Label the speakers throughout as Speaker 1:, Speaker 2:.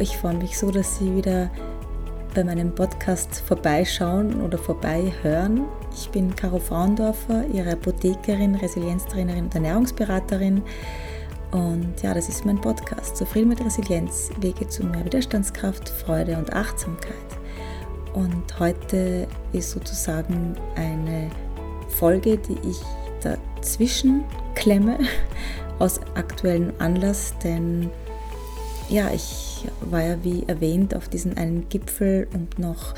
Speaker 1: Hallo, ich freue mich so, dass Sie wieder bei meinem Podcast vorbeischauen oder vorbeihören. Ich bin Caro Frauendorfer, Ihre Apothekerin, Resilienztrainerin und Ernährungsberaterin. Und ja, das ist mein Podcast. Zufrieden mit Resilienz, Wege zu mehr Widerstandskraft, Freude und Achtsamkeit. Und heute ist sozusagen eine Folge, die ich dazwischen klemme, aus aktuellem Anlass, denn ja, ich war ja wie erwähnt auf diesen einen Gipfel und noch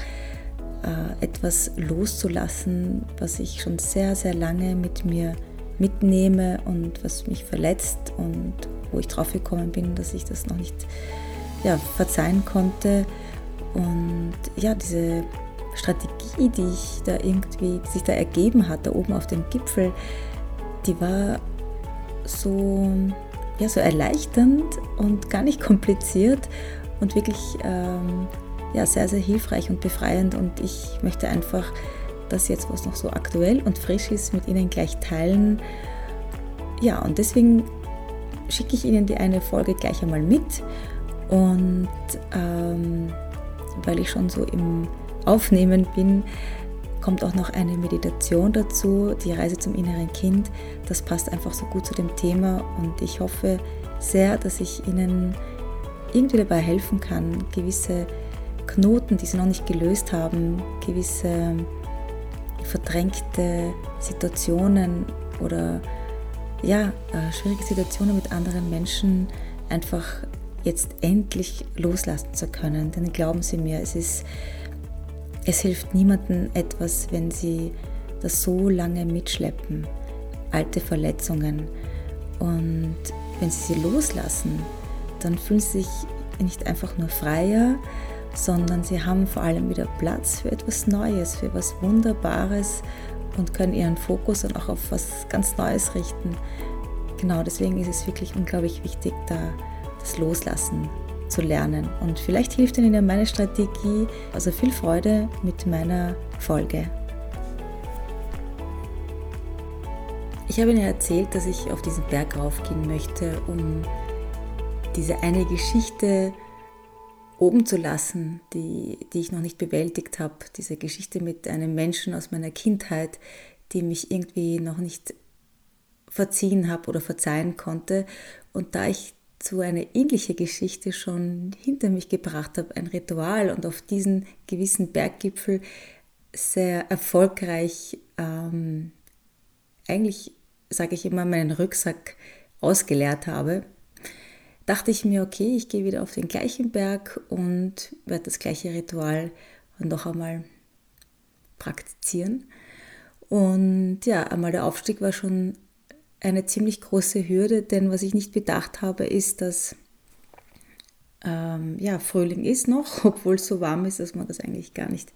Speaker 1: äh, etwas loszulassen, was ich schon sehr, sehr lange mit mir mitnehme und was mich verletzt und wo ich drauf gekommen bin, dass ich das noch nicht ja, verzeihen konnte. Und ja, diese Strategie, die ich da irgendwie, die sich da ergeben hat, da oben auf dem Gipfel, die war so ja, so erleichternd und gar nicht kompliziert und wirklich ähm, ja, sehr, sehr hilfreich und befreiend. Und ich möchte einfach das jetzt, was noch so aktuell und frisch ist, mit Ihnen gleich teilen. Ja, und deswegen schicke ich Ihnen die eine Folge gleich einmal mit. Und ähm, weil ich schon so im Aufnehmen bin, kommt auch noch eine Meditation dazu, die Reise zum inneren Kind. Das passt einfach so gut zu dem Thema und ich hoffe sehr, dass ich Ihnen irgendwie dabei helfen kann, gewisse Knoten, die Sie noch nicht gelöst haben, gewisse verdrängte Situationen oder ja, äh, schwierige Situationen mit anderen Menschen einfach jetzt endlich loslassen zu können. Denn glauben Sie mir, es ist es hilft niemandem etwas, wenn sie das so lange mitschleppen, alte Verletzungen. Und wenn sie sie loslassen, dann fühlen sie sich nicht einfach nur freier, sondern sie haben vor allem wieder Platz für etwas Neues, für etwas Wunderbares und können ihren Fokus dann auch auf was ganz Neues richten. Genau deswegen ist es wirklich unglaublich wichtig, da das Loslassen zu lernen. Und vielleicht hilft Ihnen meine Strategie. Also viel Freude mit meiner Folge. Ich habe Ihnen erzählt, dass ich auf diesen Berg raufgehen möchte, um diese eine Geschichte oben zu lassen, die, die ich noch nicht bewältigt habe. Diese Geschichte mit einem Menschen aus meiner Kindheit, die mich irgendwie noch nicht verziehen habe oder verzeihen konnte. Und da ich so eine ähnliche Geschichte schon hinter mich gebracht habe, ein Ritual und auf diesen gewissen Berggipfel sehr erfolgreich, ähm, eigentlich sage ich immer, meinen Rucksack ausgeleert habe, dachte ich mir, okay, ich gehe wieder auf den gleichen Berg und werde das gleiche Ritual noch einmal praktizieren. Und ja, einmal der Aufstieg war schon eine ziemlich große Hürde, denn was ich nicht bedacht habe, ist, dass ähm, ja, Frühling ist noch, obwohl es so warm ist, dass man das eigentlich gar nicht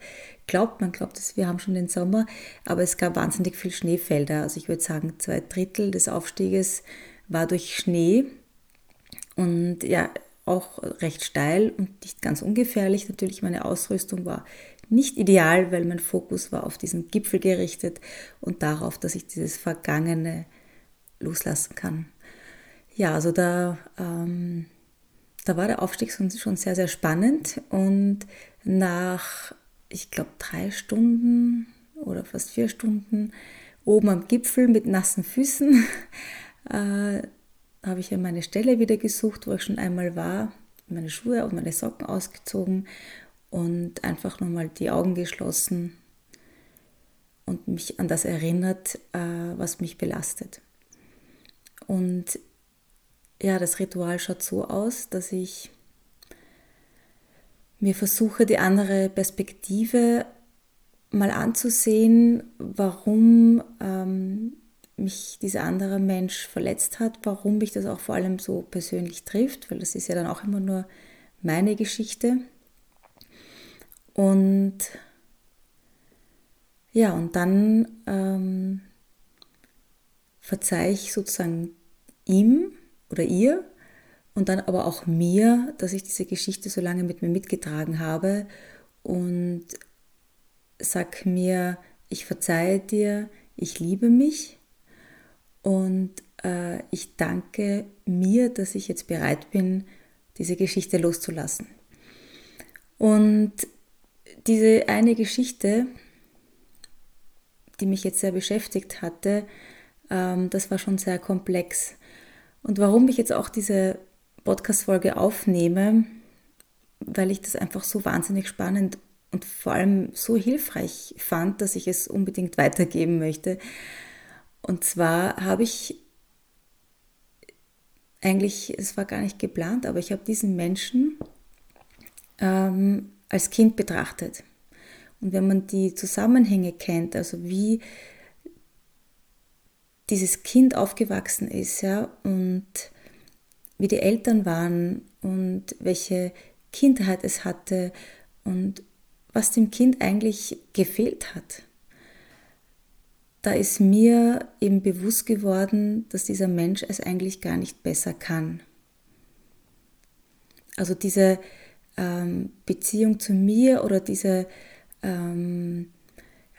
Speaker 1: glaubt. Man glaubt, dass wir haben schon den Sommer, aber es gab wahnsinnig viel Schneefelder. Also ich würde sagen, zwei Drittel des Aufstieges war durch Schnee und ja, auch recht steil und nicht ganz ungefährlich. Natürlich, meine Ausrüstung war nicht ideal, weil mein Fokus war auf diesen Gipfel gerichtet und darauf, dass ich dieses vergangene loslassen kann. Ja, also da, ähm, da war der Aufstieg schon sehr, sehr spannend und nach, ich glaube, drei Stunden oder fast vier Stunden oben am Gipfel mit nassen Füßen äh, habe ich ja meine Stelle wieder gesucht, wo ich schon einmal war, meine Schuhe und meine Socken ausgezogen und einfach nochmal die Augen geschlossen und mich an das erinnert, äh, was mich belastet. Und ja, das Ritual schaut so aus, dass ich mir versuche, die andere Perspektive mal anzusehen, warum ähm, mich dieser andere Mensch verletzt hat, warum mich das auch vor allem so persönlich trifft, weil das ist ja dann auch immer nur meine Geschichte. Und ja, und dann ähm, verzeihe ich sozusagen ihm oder ihr und dann aber auch mir, dass ich diese Geschichte so lange mit mir mitgetragen habe und sag mir, ich verzeihe dir, ich liebe mich und äh, ich danke mir, dass ich jetzt bereit bin, diese Geschichte loszulassen. Und diese eine Geschichte, die mich jetzt sehr beschäftigt hatte, ähm, das war schon sehr komplex. Und warum ich jetzt auch diese Podcast-Folge aufnehme, weil ich das einfach so wahnsinnig spannend und vor allem so hilfreich fand, dass ich es unbedingt weitergeben möchte. Und zwar habe ich eigentlich, es war gar nicht geplant, aber ich habe diesen Menschen ähm, als Kind betrachtet. Und wenn man die Zusammenhänge kennt, also wie dieses Kind aufgewachsen ist, ja, und wie die Eltern waren und welche Kindheit es hatte und was dem Kind eigentlich gefehlt hat. Da ist mir eben bewusst geworden, dass dieser Mensch es eigentlich gar nicht besser kann. Also diese ähm, Beziehung zu mir oder diese ähm,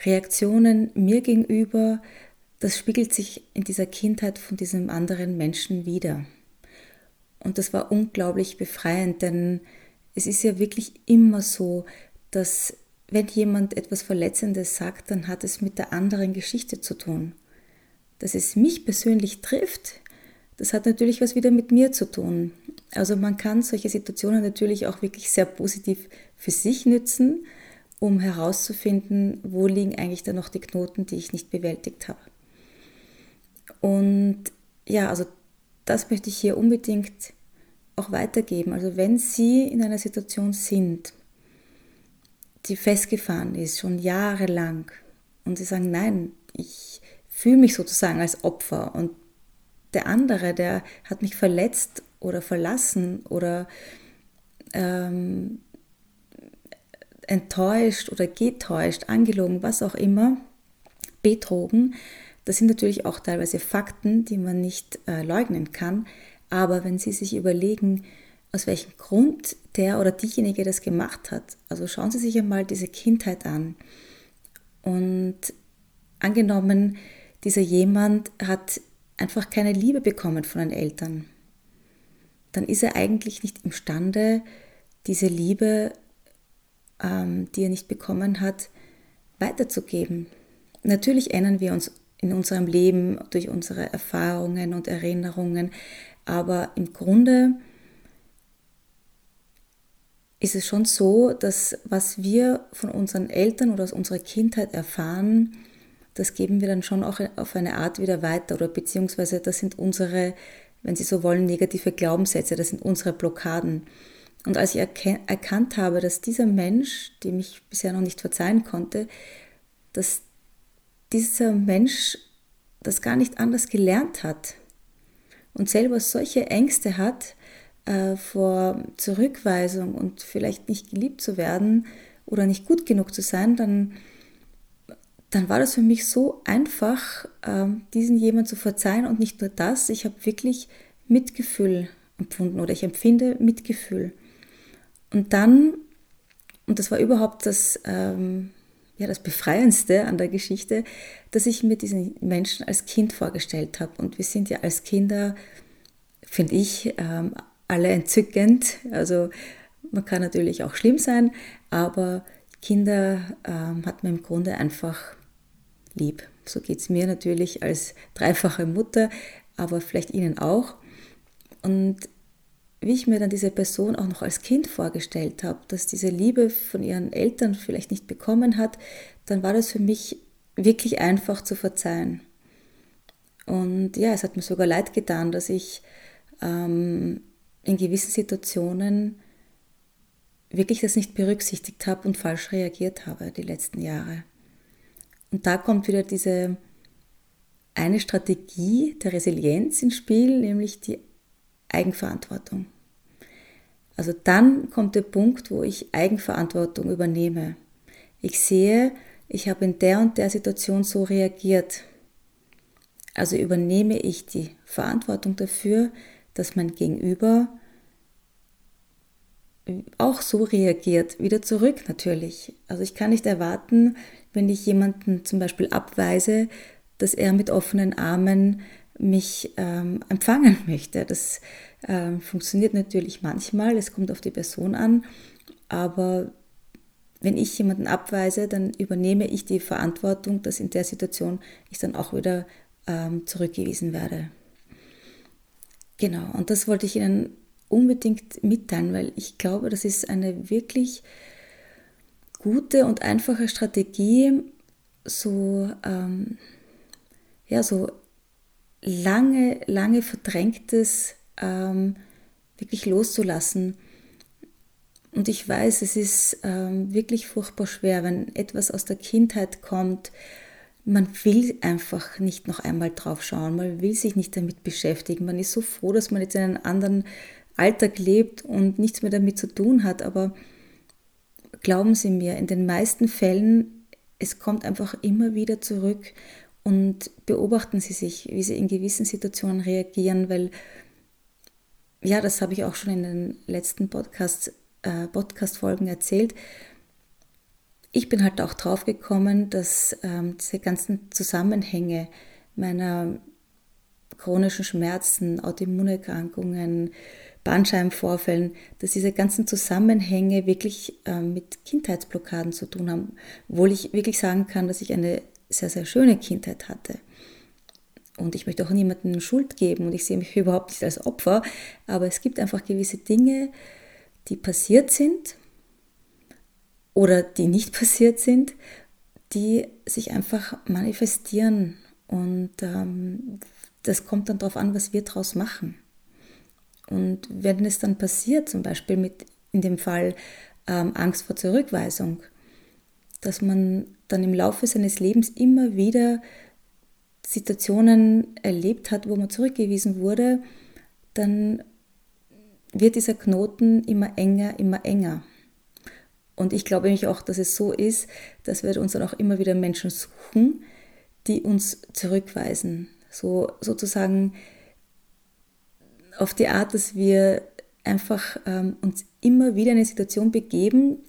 Speaker 1: Reaktionen mir gegenüber, das spiegelt sich in dieser Kindheit von diesem anderen Menschen wieder. Und das war unglaublich befreiend, denn es ist ja wirklich immer so, dass wenn jemand etwas Verletzendes sagt, dann hat es mit der anderen Geschichte zu tun. Dass es mich persönlich trifft, das hat natürlich was wieder mit mir zu tun. Also man kann solche Situationen natürlich auch wirklich sehr positiv für sich nützen, um herauszufinden, wo liegen eigentlich dann noch die Knoten, die ich nicht bewältigt habe. Und ja, also das möchte ich hier unbedingt auch weitergeben. Also wenn Sie in einer Situation sind, die festgefahren ist, schon jahrelang, und Sie sagen, nein, ich fühle mich sozusagen als Opfer und der andere, der hat mich verletzt oder verlassen oder ähm, enttäuscht oder getäuscht, angelogen, was auch immer, betrogen, das sind natürlich auch teilweise Fakten, die man nicht äh, leugnen kann. Aber wenn Sie sich überlegen, aus welchem Grund der oder diejenige das gemacht hat, also schauen Sie sich einmal diese Kindheit an. Und angenommen, dieser jemand hat einfach keine Liebe bekommen von den Eltern, dann ist er eigentlich nicht imstande, diese Liebe, ähm, die er nicht bekommen hat, weiterzugeben. Natürlich ändern wir uns in unserem Leben, durch unsere Erfahrungen und Erinnerungen. Aber im Grunde ist es schon so, dass was wir von unseren Eltern oder aus unserer Kindheit erfahren, das geben wir dann schon auch auf eine Art wieder weiter oder beziehungsweise das sind unsere, wenn Sie so wollen, negative Glaubenssätze, das sind unsere Blockaden. Und als ich erkannt habe, dass dieser Mensch, dem ich bisher noch nicht verzeihen konnte, dass dieser Mensch das gar nicht anders gelernt hat und selber solche Ängste hat äh, vor Zurückweisung und vielleicht nicht geliebt zu werden oder nicht gut genug zu sein, dann, dann war das für mich so einfach, äh, diesen jemand zu verzeihen und nicht nur das, ich habe wirklich Mitgefühl empfunden oder ich empfinde Mitgefühl. Und dann, und das war überhaupt das, ähm, ja, das Befreiendste an der Geschichte, dass ich mir diesen Menschen als Kind vorgestellt habe. Und wir sind ja als Kinder, finde ich, ähm, alle entzückend. Also man kann natürlich auch schlimm sein, aber Kinder ähm, hat man im Grunde einfach lieb. So geht es mir natürlich als dreifache Mutter, aber vielleicht Ihnen auch. Und wie ich mir dann diese Person auch noch als Kind vorgestellt habe, dass diese Liebe von ihren Eltern vielleicht nicht bekommen hat, dann war das für mich wirklich einfach zu verzeihen. Und ja, es hat mir sogar leid getan, dass ich ähm, in gewissen Situationen wirklich das nicht berücksichtigt habe und falsch reagiert habe die letzten Jahre. Und da kommt wieder diese eine Strategie der Resilienz ins Spiel, nämlich die Eigenverantwortung. Also dann kommt der Punkt, wo ich Eigenverantwortung übernehme. Ich sehe, ich habe in der und der Situation so reagiert. Also übernehme ich die Verantwortung dafür, dass mein Gegenüber auch so reagiert, wieder zurück natürlich. Also ich kann nicht erwarten, wenn ich jemanden zum Beispiel abweise, dass er mit offenen Armen mich ähm, empfangen möchte. Das ähm, funktioniert natürlich manchmal, es kommt auf die Person an, aber wenn ich jemanden abweise, dann übernehme ich die Verantwortung, dass in der Situation ich dann auch wieder ähm, zurückgewiesen werde. Genau, und das wollte ich Ihnen unbedingt mitteilen, weil ich glaube, das ist eine wirklich gute und einfache Strategie, so, ähm, ja, so lange, lange verdrängtes ähm, wirklich loszulassen. Und ich weiß, es ist ähm, wirklich furchtbar schwer, wenn etwas aus der Kindheit kommt. Man will einfach nicht noch einmal drauf schauen, man will sich nicht damit beschäftigen. Man ist so froh, dass man jetzt in einem anderen Alltag lebt und nichts mehr damit zu tun hat. Aber glauben Sie mir, in den meisten Fällen, es kommt einfach immer wieder zurück und beobachten Sie sich, wie Sie in gewissen Situationen reagieren, weil, ja, das habe ich auch schon in den letzten Podcast, äh, Podcast-Folgen erzählt. Ich bin halt auch drauf gekommen, dass ähm, diese ganzen Zusammenhänge meiner chronischen Schmerzen, Autoimmunerkrankungen, Bandscheibenvorfällen, dass diese ganzen Zusammenhänge wirklich äh, mit Kindheitsblockaden zu tun haben, obwohl ich wirklich sagen kann, dass ich eine sehr, sehr schöne Kindheit hatte. Und ich möchte auch niemandem Schuld geben und ich sehe mich überhaupt nicht als Opfer, aber es gibt einfach gewisse Dinge, die passiert sind oder die nicht passiert sind, die sich einfach manifestieren. Und ähm, das kommt dann darauf an, was wir daraus machen. Und wenn es dann passiert, zum Beispiel mit in dem Fall ähm, Angst vor Zurückweisung, dass man dann im Laufe seines Lebens immer wieder Situationen erlebt hat, wo man zurückgewiesen wurde, dann wird dieser Knoten immer enger, immer enger. Und ich glaube nämlich auch, dass es so ist, dass wir uns dann auch immer wieder Menschen suchen, die uns zurückweisen. So sozusagen auf die Art, dass wir einfach ähm, uns immer wieder in eine Situation begeben,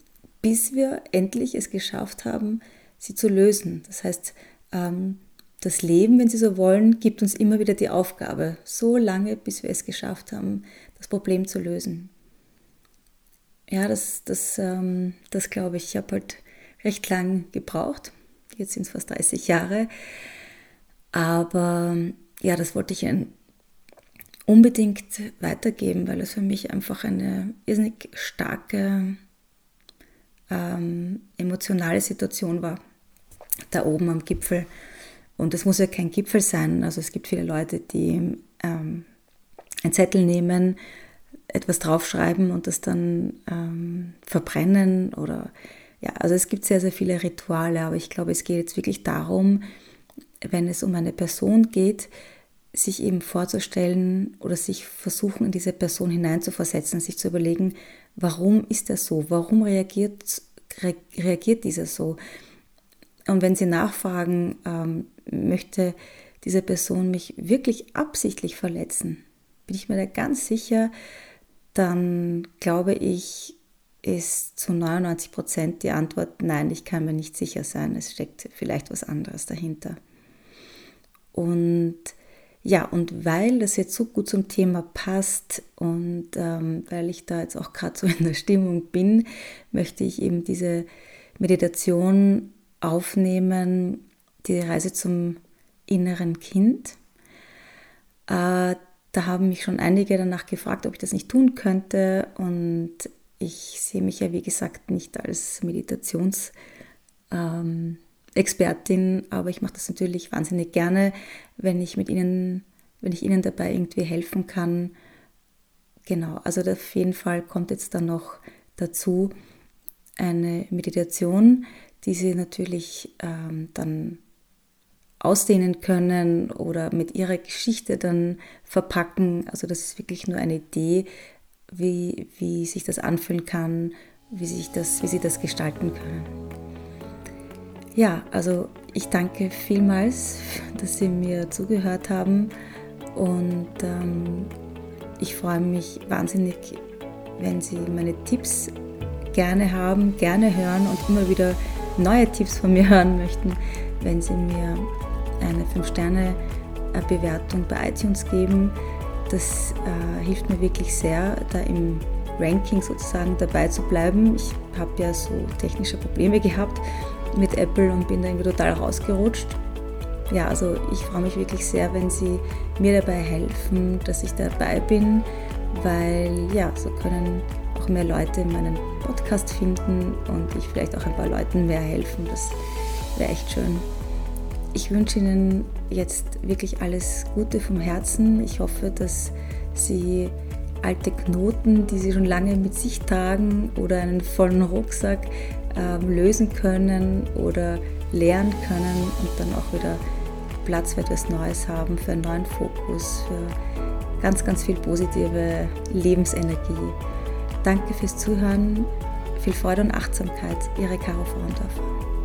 Speaker 1: bis wir endlich es geschafft haben, sie zu lösen. Das heißt, ähm, das Leben, wenn Sie so wollen, gibt uns immer wieder die Aufgabe, so lange, bis wir es geschafft haben, das Problem zu lösen. Ja, das, das, ähm, das glaube ich, ich habe halt recht lang gebraucht. Jetzt sind es fast 30 Jahre. Aber ja, das wollte ich Ihnen unbedingt weitergeben, weil es für mich einfach eine irrsinnig starke ähm, emotionale Situation war, da oben am Gipfel. Und es muss ja kein Gipfel sein. Also es gibt viele Leute, die ähm, einen Zettel nehmen, etwas draufschreiben und das dann ähm, verbrennen oder ja, also es gibt sehr, sehr viele Rituale, aber ich glaube, es geht jetzt wirklich darum, wenn es um eine Person geht, sich eben vorzustellen oder sich versuchen, in diese Person hineinzuversetzen, sich zu überlegen, warum ist er so? Warum reagiert, re reagiert dieser so? Und wenn Sie nachfragen, ähm, möchte diese Person mich wirklich absichtlich verletzen, bin ich mir da ganz sicher, dann glaube ich, ist zu 99 Prozent die Antwort, nein, ich kann mir nicht sicher sein, es steckt vielleicht was anderes dahinter. Und ja, und weil das jetzt so gut zum Thema passt und ähm, weil ich da jetzt auch gerade so in der Stimmung bin, möchte ich eben diese Meditation aufnehmen, die Reise zum inneren Kind. Äh, da haben mich schon einige danach gefragt, ob ich das nicht tun könnte und ich sehe mich ja, wie gesagt, nicht als Meditations- ähm, Expertin, aber ich mache das natürlich wahnsinnig gerne, wenn ich mit Ihnen, wenn ich Ihnen dabei irgendwie helfen kann. Genau, also auf jeden Fall kommt jetzt dann noch dazu eine Meditation, die Sie natürlich ähm, dann ausdehnen können oder mit Ihrer Geschichte dann verpacken. Also das ist wirklich nur eine Idee, wie, wie sich das anfühlen kann, wie, sich das, wie Sie das gestalten können. Ja, also ich danke vielmals, dass Sie mir zugehört haben und ähm, ich freue mich wahnsinnig, wenn Sie meine Tipps gerne haben, gerne hören und immer wieder neue Tipps von mir hören möchten, wenn Sie mir eine 5-Sterne-Bewertung eine Bewertung bei iTunes geben. Das äh, hilft mir wirklich sehr, da im Ranking sozusagen dabei zu bleiben. Ich habe ja so technische Probleme gehabt mit Apple und bin da irgendwie total rausgerutscht. Ja, also ich freue mich wirklich sehr, wenn Sie mir dabei helfen, dass ich dabei bin, weil ja, so können auch mehr Leute meinen Podcast finden und ich vielleicht auch ein paar Leuten mehr helfen. Das wäre echt schön. Ich wünsche Ihnen jetzt wirklich alles Gute vom Herzen. Ich hoffe, dass Sie alte Knoten, die Sie schon lange mit sich tragen oder einen vollen Rucksack äh, lösen können oder lernen können und dann auch wieder Platz für etwas Neues haben, für einen neuen Fokus, für ganz, ganz viel positive Lebensenergie. Danke fürs Zuhören, viel Freude und Achtsamkeit. Ihre Caro Frauendorfer.